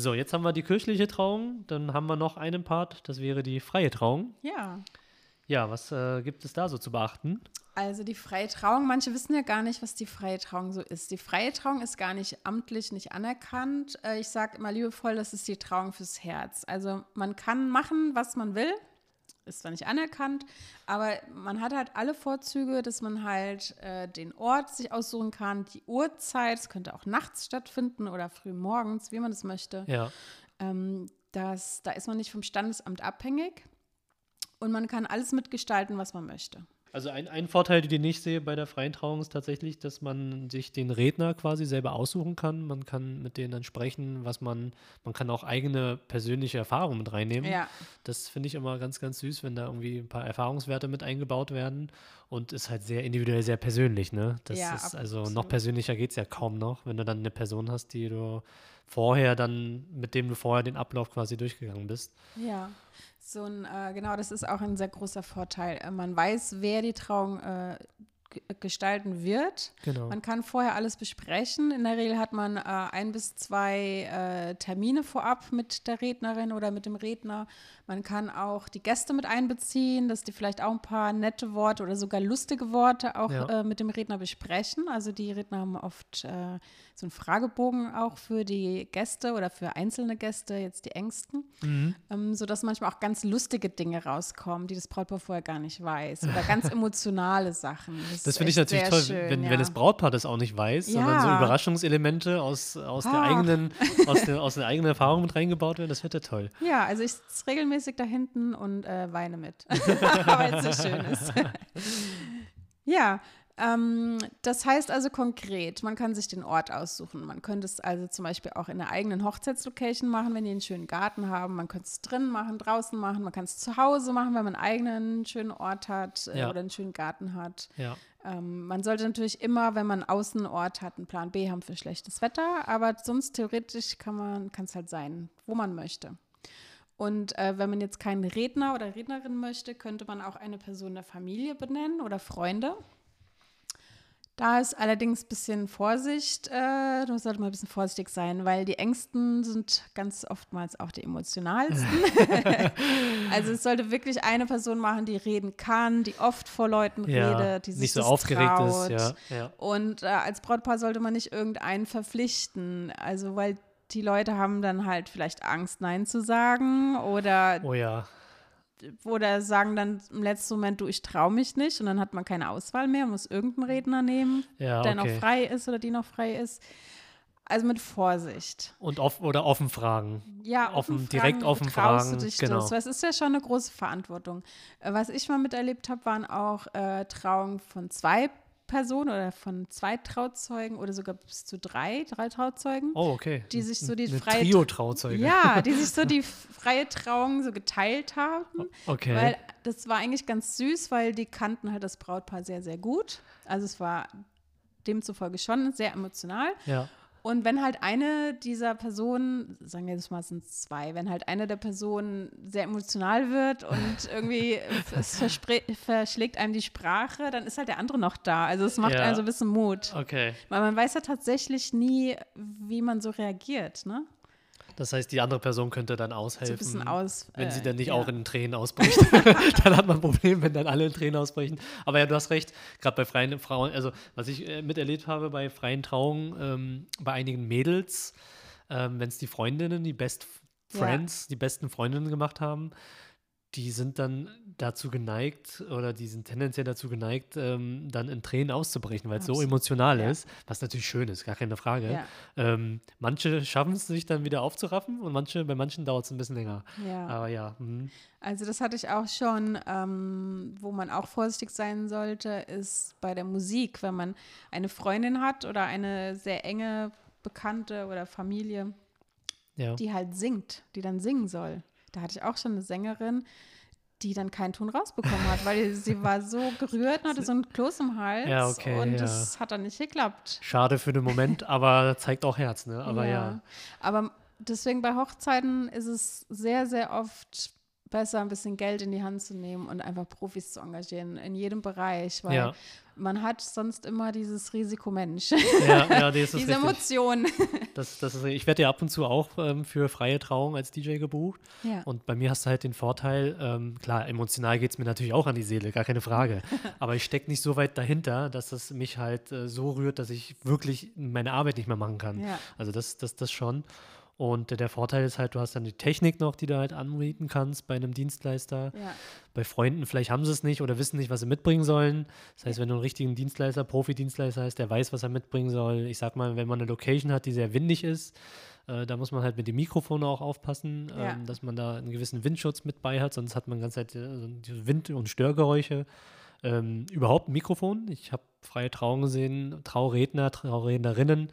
So, jetzt haben wir die kirchliche Trauung, dann haben wir noch einen Part, das wäre die freie Trauung. Ja. Ja, was äh, gibt es da so zu beachten? Also die freie Trauung, manche wissen ja gar nicht, was die freie Trauung so ist. Die freie Trauung ist gar nicht amtlich, nicht anerkannt. Äh, ich sage immer liebevoll, das ist die Trauung fürs Herz. Also man kann machen, was man will ist zwar nicht anerkannt, aber man hat halt alle Vorzüge, dass man halt äh, den Ort sich aussuchen kann, die Uhrzeit, es könnte auch nachts stattfinden oder früh morgens, wie man es möchte. Ja. Ähm, das, da ist man nicht vom Standesamt abhängig und man kann alles mitgestalten, was man möchte. Also ein, ein Vorteil, den ich sehe bei der freien Trauung, ist tatsächlich, dass man sich den Redner quasi selber aussuchen kann. Man kann mit denen dann sprechen, was man, man kann auch eigene persönliche Erfahrungen mit reinnehmen. Ja. Das finde ich immer ganz, ganz süß, wenn da irgendwie ein paar Erfahrungswerte mit eingebaut werden und ist halt sehr individuell, sehr persönlich, ne? Das ja, ist also noch persönlicher geht es ja kaum noch, wenn du dann eine Person hast, die du vorher dann, mit dem du vorher den Ablauf quasi durchgegangen bist. Ja. So ein, äh, genau, das ist auch ein sehr großer Vorteil. Äh, man weiß, wer die Trauung äh, gestalten wird. Genau. Man kann vorher alles besprechen. In der Regel hat man äh, ein bis zwei äh, Termine vorab mit der Rednerin oder mit dem Redner. Man kann auch die Gäste mit einbeziehen, dass die vielleicht auch ein paar nette Worte oder sogar lustige Worte auch ja. äh, mit dem Redner besprechen. Also die Redner haben oft äh, so einen Fragebogen auch für die Gäste oder für einzelne Gäste, jetzt die Ängsten, mhm. ähm, sodass manchmal auch ganz lustige Dinge rauskommen, die das Brautpaar vorher gar nicht weiß. Oder ganz emotionale Sachen. Das, das finde ich natürlich toll, schön, wenn, ja. wenn das Brautpaar das auch nicht weiß, ja. sondern so Überraschungselemente aus, aus, der eigenen, aus, der, aus der eigenen Erfahrung mit reingebaut werden. Das wird ja toll. Ja, also ich regelmäßig regelmäßig da hinten und äh, weine mit, weil es so schön ist. ja, ähm, das heißt also konkret, man kann sich den Ort aussuchen. Man könnte es also zum Beispiel auch in der eigenen Hochzeitslocation machen, wenn die einen schönen Garten haben. Man könnte es drinnen machen, draußen machen. Man kann es zu Hause machen, wenn man einen eigenen schönen Ort hat äh, ja. oder einen schönen Garten hat. Ja. Ähm, man sollte natürlich immer, wenn man außen einen Ort hat, einen Plan B haben für schlechtes Wetter. Aber sonst theoretisch kann es halt sein, wo man möchte. Und äh, wenn man jetzt keinen Redner oder Rednerin möchte, könnte man auch eine Person der Familie benennen oder Freunde. Da ist allerdings ein bisschen Vorsicht, äh, da sollte man ein bisschen vorsichtig sein, weil die Ängsten sind ganz oftmals auch die emotionalsten. also es sollte wirklich eine Person machen, die reden kann, die oft vor Leuten ja, redet, die sich nicht so aufgeregt traut. ist. Ja, ja. Und äh, als Brautpaar sollte man nicht irgendeinen verpflichten, also weil die Leute haben dann halt vielleicht Angst, Nein zu sagen oder, oh ja. oder sagen dann im letzten Moment, du, ich traue mich nicht und dann hat man keine Auswahl mehr, muss irgendeinen Redner nehmen, ja, der okay. noch frei ist oder die noch frei ist. Also mit Vorsicht. Und off oder offen fragen. Ja, offen, offen direkt offen fragen. Du dich genau. das? ist ja schon eine große Verantwortung. Äh, was ich mal miterlebt habe, waren auch äh, Trauungen von zwei Person oder von zwei Trauzeugen oder sogar bis zu drei, drei Trauzeugen. Oh, okay. Die sich so die Eine freie Trio-Trauzeuge. Ja, die sich so die freie Trauung so geteilt haben. Okay. Weil das war eigentlich ganz süß, weil die kannten halt das Brautpaar sehr, sehr gut. Also es war demzufolge schon sehr emotional. Ja. Und wenn halt eine dieser Personen, sagen wir jetzt mal, es sind zwei, wenn halt eine der Personen sehr emotional wird und irgendwie es verschlägt einem die Sprache, dann ist halt der andere noch da. Also es macht ja. einem so ein bisschen Mut. Okay. Weil man weiß ja tatsächlich nie, wie man so reagiert, ne? Das heißt, die andere Person könnte dann aushelfen, so aus, wenn äh, sie dann nicht ja. auch in Tränen ausbricht. dann hat man ein Problem, wenn dann alle in Tränen ausbrechen. Aber ja, du hast recht, gerade bei freien Frauen, also was ich äh, miterlebt habe bei freien Trauungen, ähm, bei einigen Mädels, ähm, wenn es die Freundinnen, die Best Friends, ja. die besten Freundinnen gemacht haben, die sind dann dazu geneigt oder die sind tendenziell dazu geneigt, ähm, dann in Tränen auszubrechen, weil es so emotional ja. ist, was natürlich schön ist, gar keine Frage. Ja. Ähm, manche schaffen es sich dann wieder aufzuraffen und manche, bei manchen dauert es ein bisschen länger. Ja. Aber ja. Mh. Also das hatte ich auch schon, ähm, wo man auch vorsichtig sein sollte, ist bei der Musik, wenn man eine Freundin hat oder eine sehr enge Bekannte oder Familie, die halt singt, die dann singen soll da hatte ich auch schon eine Sängerin, die dann keinen Ton rausbekommen hat, weil sie war so gerührt und hatte so ein Kloß im Hals ja, okay, und ja. das hat dann nicht geklappt. Schade für den Moment, aber zeigt auch Herz, ne? Aber ja. ja. Aber deswegen bei Hochzeiten ist es sehr, sehr oft besser, ein bisschen Geld in die Hand zu nehmen und einfach Profis zu engagieren in jedem Bereich, weil ja. man hat sonst immer dieses Risikomensch. Ja, ja, Diese richtig. Emotion. Das, das ist, ich werde ja ab und zu auch ähm, für freie Trauung als DJ gebucht. Ja. Und bei mir hast du halt den Vorteil, ähm, klar, emotional geht es mir natürlich auch an die Seele, gar keine Frage. Aber ich stecke nicht so weit dahinter, dass es mich halt äh, so rührt, dass ich wirklich meine Arbeit nicht mehr machen kann. Ja. Also das, das, das schon. Und der Vorteil ist halt, du hast dann die Technik noch, die du halt anbieten kannst bei einem Dienstleister. Ja. Bei Freunden, vielleicht haben sie es nicht oder wissen nicht, was sie mitbringen sollen. Das heißt, wenn du einen richtigen Dienstleister, Profi-Dienstleister hast, der weiß, was er mitbringen soll. Ich sag mal, wenn man eine Location hat, die sehr windig ist, äh, da muss man halt mit dem Mikrofon auch aufpassen, ja. ähm, dass man da einen gewissen Windschutz mit bei hat, sonst hat man ganz halt äh, Wind- und Störgeräusche. Ähm, überhaupt ein Mikrofon. Ich habe freie Trauungen gesehen, Trauredner, Traurednerinnen,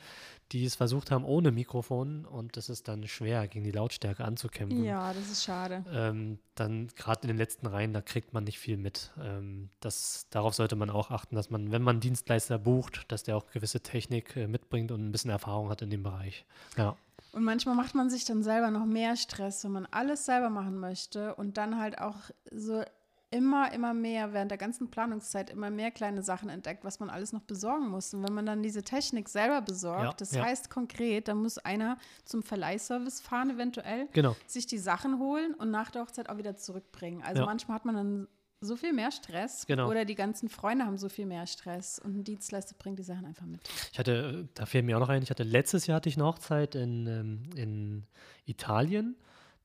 die es versucht haben ohne Mikrofon und das ist dann schwer, gegen die Lautstärke anzukämpfen. Ja, das ist schade. Ähm, dann gerade in den letzten Reihen, da kriegt man nicht viel mit. Ähm, das, darauf sollte man auch achten, dass man, wenn man Dienstleister bucht, dass der auch gewisse Technik äh, mitbringt und ein bisschen Erfahrung hat in dem Bereich. Ja. Und manchmal macht man sich dann selber noch mehr Stress, wenn man alles selber machen möchte und dann halt auch so immer, immer mehr während der ganzen Planungszeit immer mehr kleine Sachen entdeckt, was man alles noch besorgen muss. Und wenn man dann diese Technik selber besorgt, ja, das ja. heißt konkret, da muss einer zum Verleihservice fahren, eventuell, genau. sich die Sachen holen und nach der Hochzeit auch wieder zurückbringen. Also ja. manchmal hat man dann so viel mehr Stress genau. oder die ganzen Freunde haben so viel mehr Stress und ein Dienstleister bringt die Sachen einfach mit. Ich hatte, da fehlt mir auch noch ein, ich hatte letztes Jahr hatte ich eine Hochzeit in, ähm, in Italien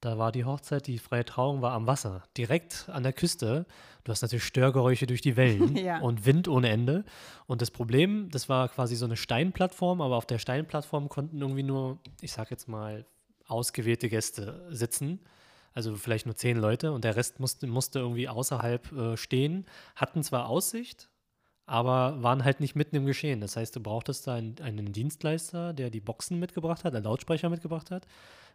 da war die Hochzeit, die freie Trauung war am Wasser, direkt an der Küste. Du hast natürlich Störgeräusche durch die Wellen ja. und Wind ohne Ende. Und das Problem, das war quasi so eine Steinplattform, aber auf der Steinplattform konnten irgendwie nur, ich sag jetzt mal, ausgewählte Gäste sitzen. Also vielleicht nur zehn Leute und der Rest musste, musste irgendwie außerhalb äh, stehen, hatten zwar Aussicht, aber waren halt nicht mitten im Geschehen. Das heißt, du brauchtest da einen, einen Dienstleister, der die Boxen mitgebracht hat, einen Lautsprecher mitgebracht hat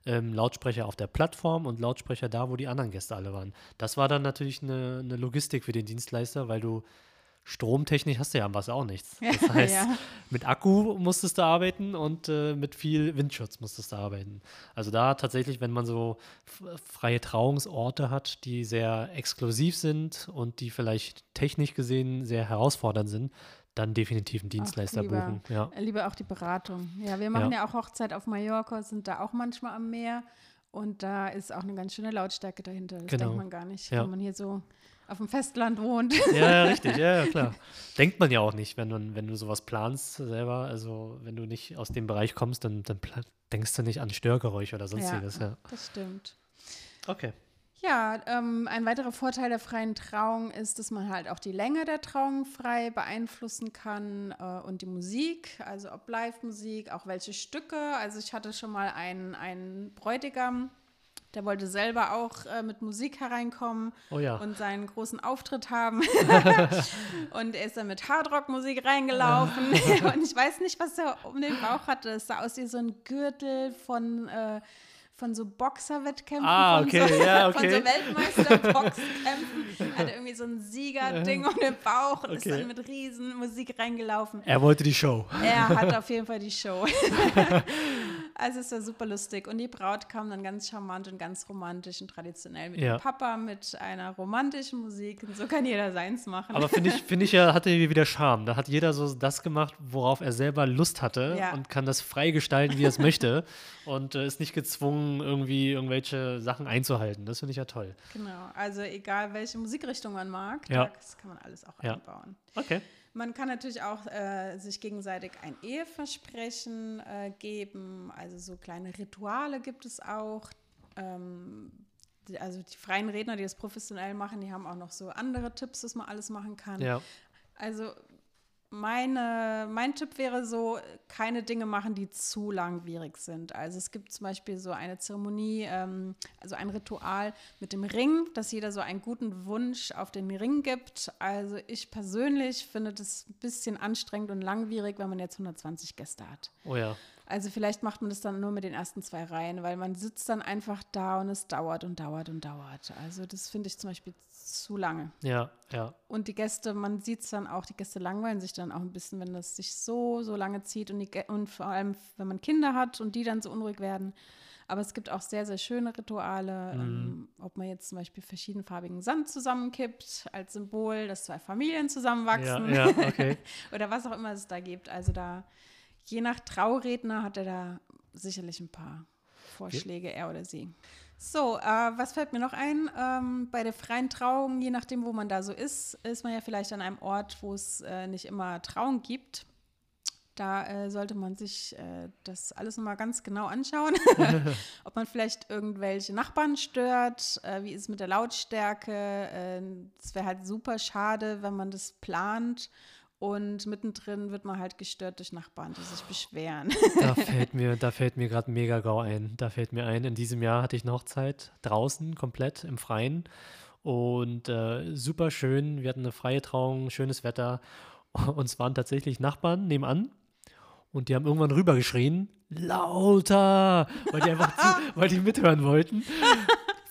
ähm, Lautsprecher auf der Plattform und Lautsprecher da, wo die anderen Gäste alle waren. Das war dann natürlich eine, eine Logistik für den Dienstleister, weil du stromtechnisch hast du ja am Wasser auch nichts. Das heißt, ja. mit Akku musstest du arbeiten und äh, mit viel Windschutz musstest du arbeiten. Also da tatsächlich, wenn man so freie Trauungsorte hat, die sehr exklusiv sind und die vielleicht technisch gesehen sehr herausfordernd sind, dann definitiv einen Dienstleister lieber, buchen. Ja. Lieber auch die Beratung. Ja, wir machen ja. ja auch Hochzeit auf Mallorca, sind da auch manchmal am Meer und da ist auch eine ganz schöne Lautstärke dahinter. Das genau. denkt man gar nicht, ja. wenn man hier so auf dem Festland wohnt. Ja, richtig, ja, klar. Denkt man ja auch nicht, wenn du, wenn du sowas planst selber. Also wenn du nicht aus dem Bereich kommst, dann, dann denkst du nicht an Störgeräusche oder sonstiges. Ja, ja. das stimmt. Okay. Ja, ähm, ein weiterer Vorteil der freien Trauung ist, dass man halt auch die Länge der Trauung frei beeinflussen kann äh, und die Musik, also ob Live-Musik, auch welche Stücke. Also ich hatte schon mal einen, einen Bräutigam, der wollte selber auch äh, mit Musik hereinkommen oh ja. und seinen großen Auftritt haben. und er ist dann mit Hardrock-Musik reingelaufen. und ich weiß nicht, was er um den Bauch hatte. Es sah aus wie so ein Gürtel von äh, von so Boxerwettkämpfen, ah, okay, von, so, ja, okay. von so Weltmeisterboxkämpfen. Er hatte irgendwie so ein Siegerding um den Bauch und okay. ist dann mit Riesenmusik reingelaufen. Er wollte die Show. Er hat auf jeden Fall die Show. also es war super lustig. Und die Braut kam dann ganz charmant und ganz romantisch und traditionell mit ja. dem Papa, mit einer romantischen Musik. Und so kann jeder seins machen. Aber finde ich, find ich ja, hatte wieder Charme. Da hat jeder so das gemacht, worauf er selber Lust hatte ja. und kann das frei gestalten, wie er es möchte. Und äh, ist nicht gezwungen, irgendwie irgendwelche Sachen einzuhalten. Das finde ich ja toll. Genau, also egal welche Musikrichtung man mag, ja. das kann man alles auch einbauen. Okay. Man kann natürlich auch äh, sich gegenseitig ein Eheversprechen äh, geben. Also so kleine Rituale gibt es auch. Ähm, die, also die freien Redner, die das professionell machen, die haben auch noch so andere Tipps, was man alles machen kann. Ja. Also meine, mein Tipp wäre so, keine Dinge machen, die zu langwierig sind. Also es gibt zum Beispiel so eine Zeremonie, ähm, also ein Ritual mit dem Ring, dass jeder so einen guten Wunsch auf den Ring gibt. Also ich persönlich finde das ein bisschen anstrengend und langwierig, wenn man jetzt 120 Gäste hat. Oh ja. Also vielleicht macht man das dann nur mit den ersten zwei Reihen, weil man sitzt dann einfach da und es dauert und dauert und dauert. Also das finde ich zum Beispiel zu lange. Ja, ja. Und die Gäste, man sieht es dann auch, die Gäste langweilen sich dann auch ein bisschen, wenn das sich so, so lange zieht und, die, und vor allem, wenn man Kinder hat und die dann so unruhig werden. Aber es gibt auch sehr, sehr schöne Rituale, mhm. ähm, ob man jetzt zum Beispiel verschiedenfarbigen Sand zusammenkippt als Symbol, dass zwei Familien zusammenwachsen ja, ja, okay. oder was auch immer es da gibt. Also da je nach Trauredner hat er da sicherlich ein paar Vorschläge, er oder sie. So, äh, was fällt mir noch ein? Ähm, bei der freien Trauung, je nachdem, wo man da so ist, ist man ja vielleicht an einem Ort, wo es äh, nicht immer Trauung gibt. Da äh, sollte man sich äh, das alles nochmal ganz genau anschauen, ob man vielleicht irgendwelche Nachbarn stört, äh, wie ist es mit der Lautstärke. Äh, es wäre halt super schade, wenn man das plant und mittendrin wird man halt gestört durch Nachbarn, die sich beschweren. Da fällt mir, da fällt mir gerade mega grau ein. Da fällt mir ein, in diesem Jahr hatte ich eine Hochzeit draußen, komplett im Freien. Und äh, super schön. Wir hatten eine freie Trauung, schönes Wetter. Und es waren tatsächlich Nachbarn nebenan. Und die haben irgendwann rübergeschrien, lauter, weil die einfach zu, weil die mithören wollten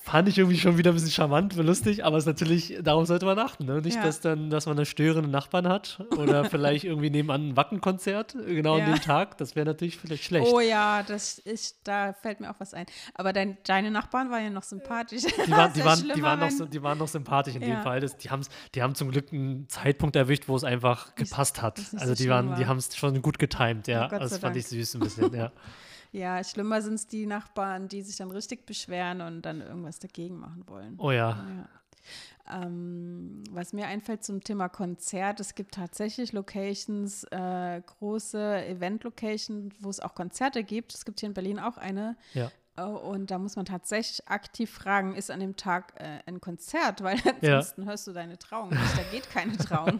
fand ich irgendwie schon wieder ein bisschen charmant lustig, aber es ist natürlich, darauf sollte man achten, ne? Nicht, ja. dass dann, dass man da störende Nachbarn hat oder vielleicht irgendwie nebenan ein Wackenkonzert, genau ja. an dem Tag. Das wäre natürlich vielleicht schlecht. Oh ja, das ist, da fällt mir auch was ein. Aber dein, deine Nachbarn waren ja noch sympathisch. Die, war, die, waren, die, waren, noch, die waren noch sympathisch in ja. dem Fall. Das, die, die haben zum Glück einen Zeitpunkt erwischt, wo es einfach gepasst hat. Also die, waren, die haben es schon gut getimt, ja. Oh, das fand ich süß ein bisschen, ja. Ja, schlimmer sind es die Nachbarn, die sich dann richtig beschweren und dann irgendwas dagegen machen wollen. Oh ja. ja. Ähm, was mir einfällt zum Thema Konzert, es gibt tatsächlich Locations, äh, große Event-Locations, wo es auch Konzerte gibt. Es gibt hier in Berlin auch eine. Ja. Oh, und da muss man tatsächlich aktiv fragen, ist an dem Tag äh, ein Konzert, weil ansonsten ja. hörst du deine Trauung nicht, da geht keine Trauung.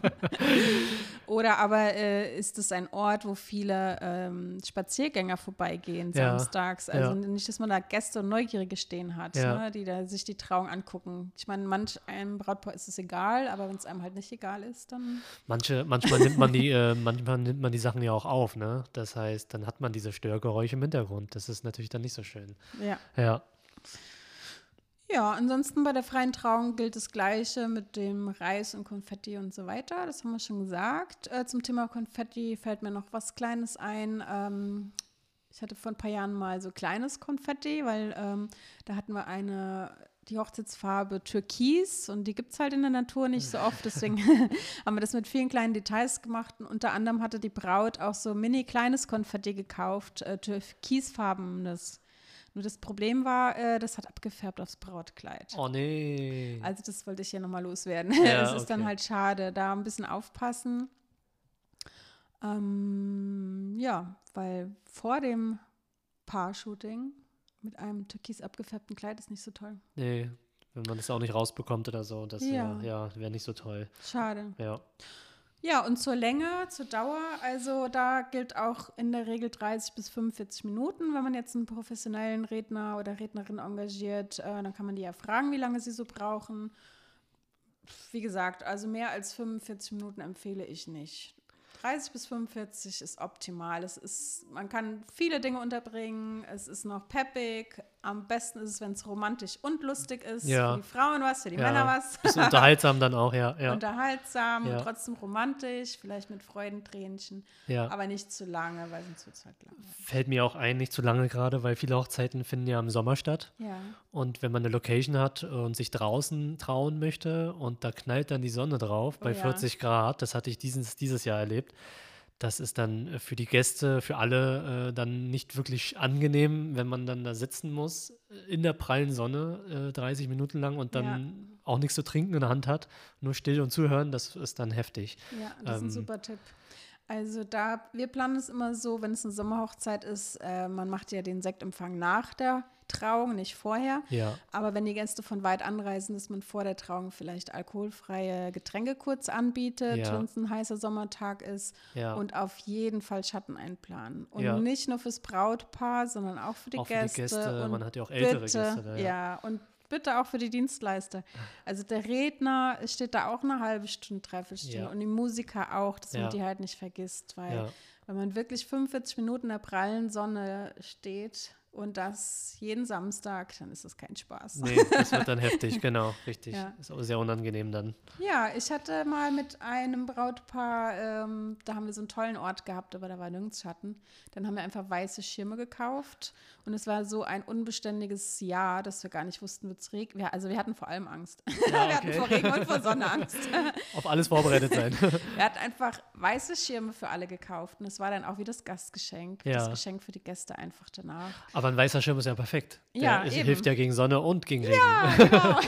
Oder aber äh, ist es ein Ort, wo viele ähm, Spaziergänger vorbeigehen ja. samstags? Also ja. nicht, dass man da Gäste und Neugierige stehen hat, ne, die da sich die Trauung angucken. Ich meine, manch einem Brautpaar ist es egal, aber wenn es einem halt nicht egal ist, dann. Manche, manchmal nimmt man die, äh, manchmal nimmt man die Sachen ja auch auf, ne? Das heißt, dann hat man diese Störgeräusche im Hintergrund. Das ist natürlich dann nicht so schön. Ja. Ja. Ja, ansonsten bei der freien Trauung gilt das Gleiche mit dem Reis und Konfetti und so weiter. Das haben wir schon gesagt. Äh, zum Thema Konfetti fällt mir noch was Kleines ein. Ähm, ich hatte vor ein paar Jahren mal so kleines Konfetti, weil ähm, da hatten wir eine die Hochzeitsfarbe Türkis und die gibt es halt in der Natur nicht so oft. Deswegen haben wir das mit vielen kleinen Details gemacht. Und unter anderem hatte die Braut auch so mini kleines Konfetti gekauft, äh, türkisfarbenes. Nur das Problem war, äh, das hat abgefärbt aufs Brautkleid. Oh nee. Also das wollte ich hier nochmal loswerden. Ja, das ist okay. dann halt schade. Da ein bisschen aufpassen. Ähm, ja, weil vor dem Paar-Shooting mit einem türkis abgefärbten Kleid ist nicht so toll. Nee, wenn man das auch nicht rausbekommt oder so, das ja. wäre ja, wär nicht so toll. Schade. Ja. Ja, und zur Länge, zur Dauer, also da gilt auch in der Regel 30 bis 45 Minuten. Wenn man jetzt einen professionellen Redner oder Rednerin engagiert, äh, dann kann man die ja fragen, wie lange sie so brauchen. Wie gesagt, also mehr als 45 Minuten empfehle ich nicht. 30 bis 45 ist optimal. Es ist, man kann viele Dinge unterbringen. Es ist noch peppig, Am besten ist es, wenn es romantisch und lustig ist. Ja. Für die Frauen was, für die ja. Männer was. Ist unterhaltsam dann auch, ja. ja. Unterhaltsam, ja. trotzdem romantisch, vielleicht mit Freudentränchen. Ja. Aber nicht zu lange, weil sonst wird es halt lang. Fällt mir auch ein, nicht zu lange gerade, weil viele Hochzeiten finden ja im Sommer statt. Ja. Und wenn man eine Location hat und sich draußen trauen möchte und da knallt dann die Sonne drauf bei oh, 40 Grad, das hatte ich dieses, dieses Jahr erlebt das ist dann äh, für die Gäste, für alle äh, dann nicht wirklich angenehm, wenn man dann da sitzen muss äh, in der prallen Sonne äh, 30 Minuten lang und dann ja. auch nichts zu trinken in der Hand hat, nur still und zuhören, das ist dann heftig. Ja, das ähm, ist ein ähm, super Tipp. Also da, wir planen es immer so, wenn es eine Sommerhochzeit ist, äh, man macht ja den Sektempfang nach der Trauung, nicht vorher. Ja. Aber wenn die Gäste von weit anreisen, dass man vor der Trauung vielleicht alkoholfreie Getränke kurz anbietet, ja. wenn es ein heißer Sommertag ist. Ja. Und auf jeden Fall Schatten einplanen. Und ja. nicht nur fürs Brautpaar, sondern auch für die auch Gäste. Für die Gäste. Und man hat ja auch ältere bitte, Gäste. Da, ja. und bitte auch für die Dienstleister. Also der Redner steht da auch eine halbe Stunde, dreiviertel Stunde ja. und die Musiker auch, dass ja. man die halt nicht vergisst, weil ja. wenn man wirklich 45 Minuten in der prallen Sonne steht, und das jeden Samstag, dann ist das kein Spaß. Nee, das wird dann heftig, genau, richtig. Ja. Ist auch sehr unangenehm dann. Ja, ich hatte mal mit einem Brautpaar, ähm, da haben wir so einen tollen Ort gehabt, aber da war nirgends Schatten. Dann haben wir einfach weiße Schirme gekauft und es war so ein unbeständiges Jahr, dass wir gar nicht wussten, wird es regnen. Also wir hatten vor allem Angst. Ja, okay. wir hatten vor Regen und vor Sonne Angst. Auf alles vorbereitet sein. wir hatten einfach weiße Schirme für alle gekauft und es war dann auch wie das Gastgeschenk, ja. das Geschenk für die Gäste einfach danach. Aber aber ein weißer Schirm ist ja perfekt. Der ja, ist, hilft ja gegen Sonne und gegen Regen. Ja, genau.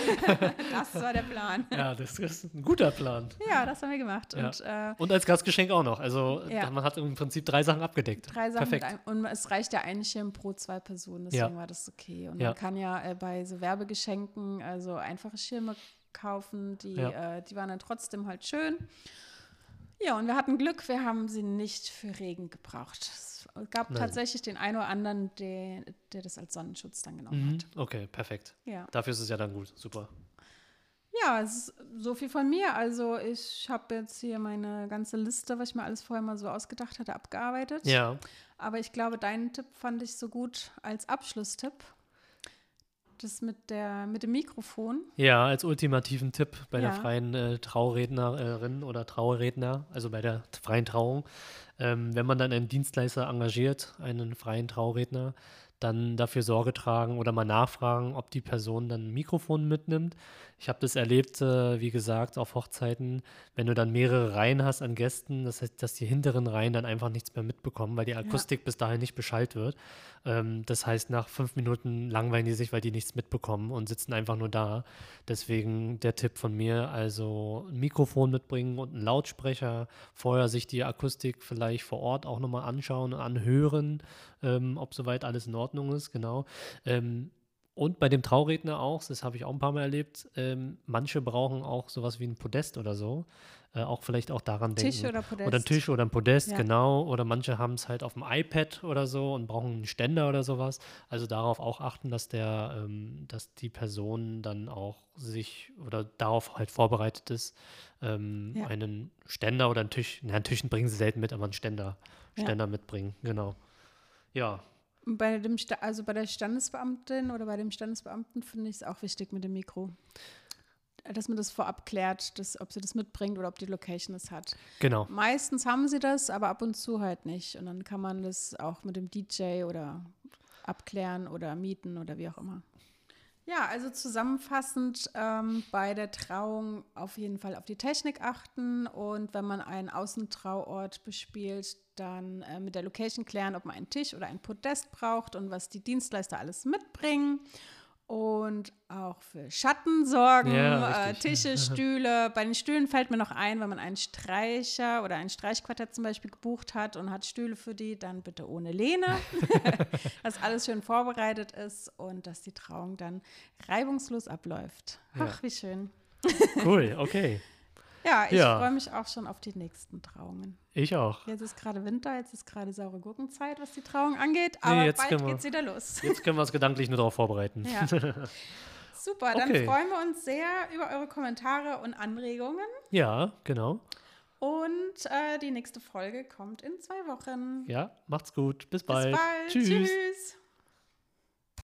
das war der Plan. Ja, das ist ein guter Plan. Ja, das haben wir gemacht. Ja. Und, äh, und, als Gastgeschenk auch noch. Also ja. man hat im Prinzip drei Sachen abgedeckt. Drei Sachen perfekt. Einem, und es reicht ja ein Schirm pro zwei Personen, deswegen war das okay. Und man kann ja äh, bei so Werbegeschenken also einfache Schirme kaufen, die, äh, die waren dann trotzdem halt schön. Ja, und wir hatten Glück, wir haben sie nicht für Regen gebraucht. Es gab Nein. tatsächlich den einen oder anderen, der, der das als Sonnenschutz dann genommen mhm. hat. Okay, perfekt. Ja. Dafür ist es ja dann gut, super. Ja, so viel von mir. Also ich habe jetzt hier meine ganze Liste, was ich mir alles vorher mal so ausgedacht hatte, abgearbeitet. Ja. Aber ich glaube, deinen Tipp fand ich so gut als Abschlusstipp das mit, der, mit dem Mikrofon. Ja, als ultimativen Tipp bei ja. der freien äh, Traurednerin oder Trauredner, also bei der freien Trauung. Ähm, wenn man dann einen Dienstleister engagiert, einen freien Trauredner, dann dafür Sorge tragen oder mal nachfragen, ob die Person dann ein Mikrofon mitnimmt. Ich habe das erlebt, äh, wie gesagt, auf Hochzeiten, wenn du dann mehrere Reihen hast an Gästen, das heißt, dass die hinteren Reihen dann einfach nichts mehr mitbekommen, weil die Akustik ja. bis dahin nicht Bescheid wird. Ähm, das heißt, nach fünf Minuten langweilen die sich, weil die nichts mitbekommen und sitzen einfach nur da. Deswegen der Tipp von mir, also ein Mikrofon mitbringen und einen Lautsprecher, vorher sich die Akustik vielleicht vor Ort auch nochmal anschauen, anhören, ähm, ob soweit alles in Ordnung ist, genau. Ähm, und bei dem Trauredner auch, das habe ich auch ein paar Mal erlebt, ähm, manche brauchen auch sowas wie ein Podest oder so. Äh, auch vielleicht auch daran Tisch denken. oder Podest. Oder ein Tisch oder ein Podest, ja. genau. Oder manche haben es halt auf dem iPad oder so und brauchen einen Ständer oder sowas. Also darauf auch achten, dass der, ähm, dass die Person dann auch sich oder darauf halt vorbereitet ist, ähm, ja. einen Ständer oder einen Tisch, na, einen Tisch bringen sie selten mit, aber einen Ständer, Ständer ja. mitbringen, genau. Ja, bei dem, also bei der Standesbeamtin oder bei dem Standesbeamten finde ich es auch wichtig mit dem Mikro. Dass man das vorab klärt, dass, ob sie das mitbringt oder ob die Location es hat. Genau. Meistens haben sie das, aber ab und zu halt nicht. Und dann kann man das auch mit dem DJ oder abklären oder mieten oder wie auch immer. Ja, also zusammenfassend ähm, bei der Trauung auf jeden Fall auf die Technik achten und wenn man einen Außentrauort bespielt, dann äh, mit der Location klären, ob man einen Tisch oder ein Podest braucht und was die Dienstleister alles mitbringen und auch für Schatten sorgen, ja, äh, Tische, Stühle. Bei den Stühlen fällt mir noch ein, wenn man einen Streicher oder ein Streichquartett zum Beispiel gebucht hat und hat Stühle für die, dann bitte ohne Lehne, dass alles schön vorbereitet ist und dass die Trauung dann reibungslos abläuft. Ach, ja. wie schön. Cool, okay. Ja, ich ja. freue mich auch schon auf die nächsten Trauungen. Ich auch. Jetzt ist gerade Winter, jetzt ist gerade saure Gurkenzeit, was die Trauung angeht, aber nee, bald geht es wieder los. Jetzt können wir uns gedanklich nur darauf vorbereiten. Ja. Super, dann okay. freuen wir uns sehr über eure Kommentare und Anregungen. Ja, genau. Und äh, die nächste Folge kommt in zwei Wochen. Ja, macht's gut. Bis bald. Bis bald. Tschüss. Tschüss.